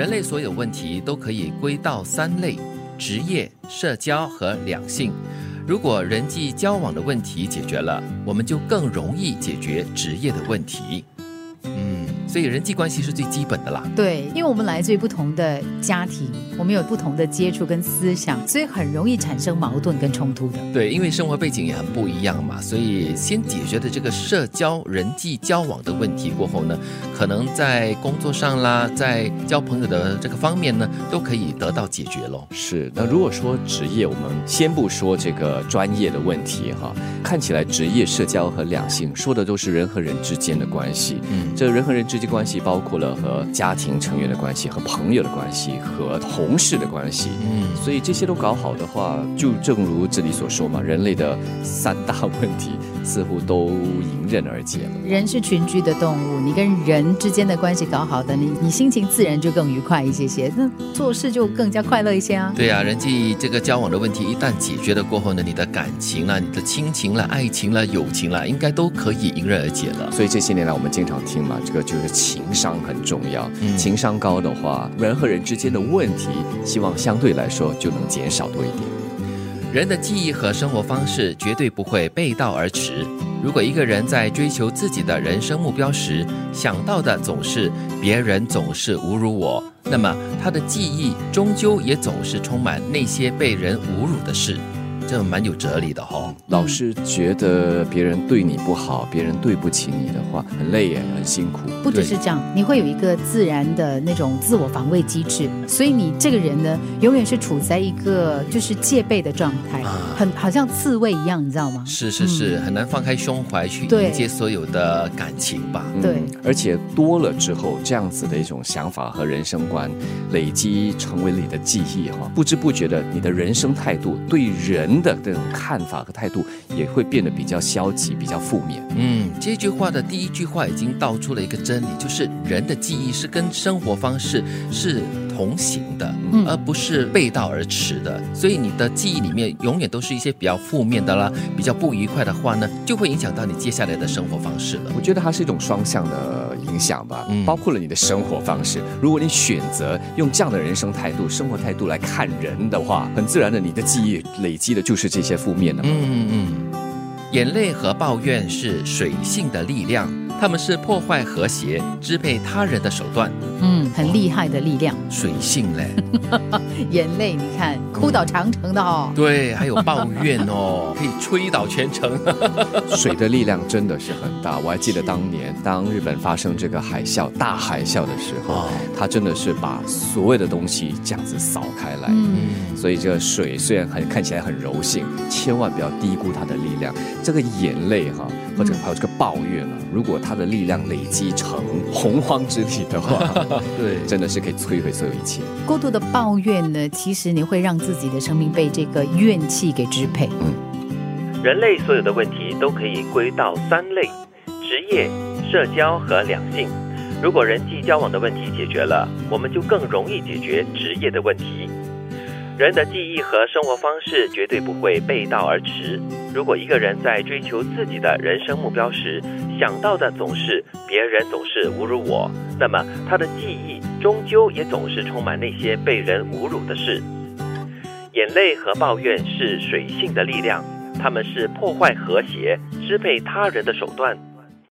人类所有问题都可以归到三类：职业、社交和两性。如果人际交往的问题解决了，我们就更容易解决职业的问题。嗯，所以人际关系是最基本的啦。对，因为我们来自于不同的家庭，我们有不同的接触跟思想，所以很容易产生矛盾跟冲突的。对，因为生活背景也很不一样嘛，所以先解决的这个社交、人际交往的问题过后呢，可能在工作上啦，在交朋友的这个方面呢，都可以得到解决喽。是，那如果说职业，我们先不说这个专业的问题哈，看起来职业、社交和两性说的都是人和人之间的关系。嗯，这人和人之间关系包括了和家庭成员的关系、和朋友的关系、和同事的关系。嗯，所以这些都搞好的话，就正如这里所说嘛，人类的三大问题似乎都迎刃而解了。人是群居的动物，你跟人之间的关系搞好的，你你心情自然就更愉快一些些，那做事就更加快乐一些啊。对啊，人际这个交往的问题一旦解决了过后呢，你的感情啦、你的亲情啦、爱情啦、友情啦，应该都可以迎刃而解了。所以这些年来，我们经常听嘛，这个就是情商很重要。情商高的话，人和人之间的问题，希望相对来说就能减少多一点。人的记忆和生活方式绝对不会背道而驰。如果一个人在追求自己的人生目标时，想到的总是别人总是侮辱我，那么他的记忆终究也总是充满那些被人侮辱的事。这蛮有哲理的哈。老是觉得别人对你不好，别人对不起你的话，很累耶，很辛苦。不只是这样，你会有一个自然的那种自我防卫机制，所以你这个人呢，永远是处在一个就是戒备的状态，很好像刺猬一样，你知道吗？是是是，很难放开胸怀去迎接所有的感情吧？对，而且多了之后，这样子的一种想法和人生观累积成为你的记忆哈，不知不觉的，你的人生态度对人。的这种看法和态度也会变得比较消极、比较负面。嗯，这句话的第一句话已经道出了一个真理，就是人的记忆是跟生活方式是同行的，而不是背道而驰的。所以你的记忆里面永远都是一些比较负面的啦、比较不愉快的话呢，就会影响到你接下来的生活方式了。我觉得它是一种双向的影响吧，包括了你的生活方式。如果你选择用这样的人生态度、生活态度来看人的话，很自然的，你的记忆累积的。就是这些负面的。嗯嗯嗯，眼泪和抱怨是水性的力量。他们是破坏和谐、支配他人的手段，嗯，很厉害的力量，水性嘞，眼泪，你看哭倒长城的哦，对，还有抱怨哦，可以吹倒全城，水的力量真的是很大。我还记得当年当日本发生这个海啸、大海啸的时候，它真的是把所有的东西这样子扫开来。嗯，所以这个水虽然很看起来很柔性，千万不要低估它的力量。这个眼泪哈。或者还有这个抱怨啊，如果他的力量累积成洪荒之力的话，对，真的是可以摧毁所有一切。过度的抱怨呢，其实你会让自己的生命被这个怨气给支配。嗯，人类所有的问题都可以归到三类：职业、社交和两性。如果人际交往的问题解决了，我们就更容易解决职业的问题。人的记忆和生活方式绝对不会背道而驰。如果一个人在追求自己的人生目标时，想到的总是别人总是侮辱我，那么他的记忆终究也总是充满那些被人侮辱的事。眼泪和抱怨是水性的力量，他们是破坏和谐、支配他人的手段。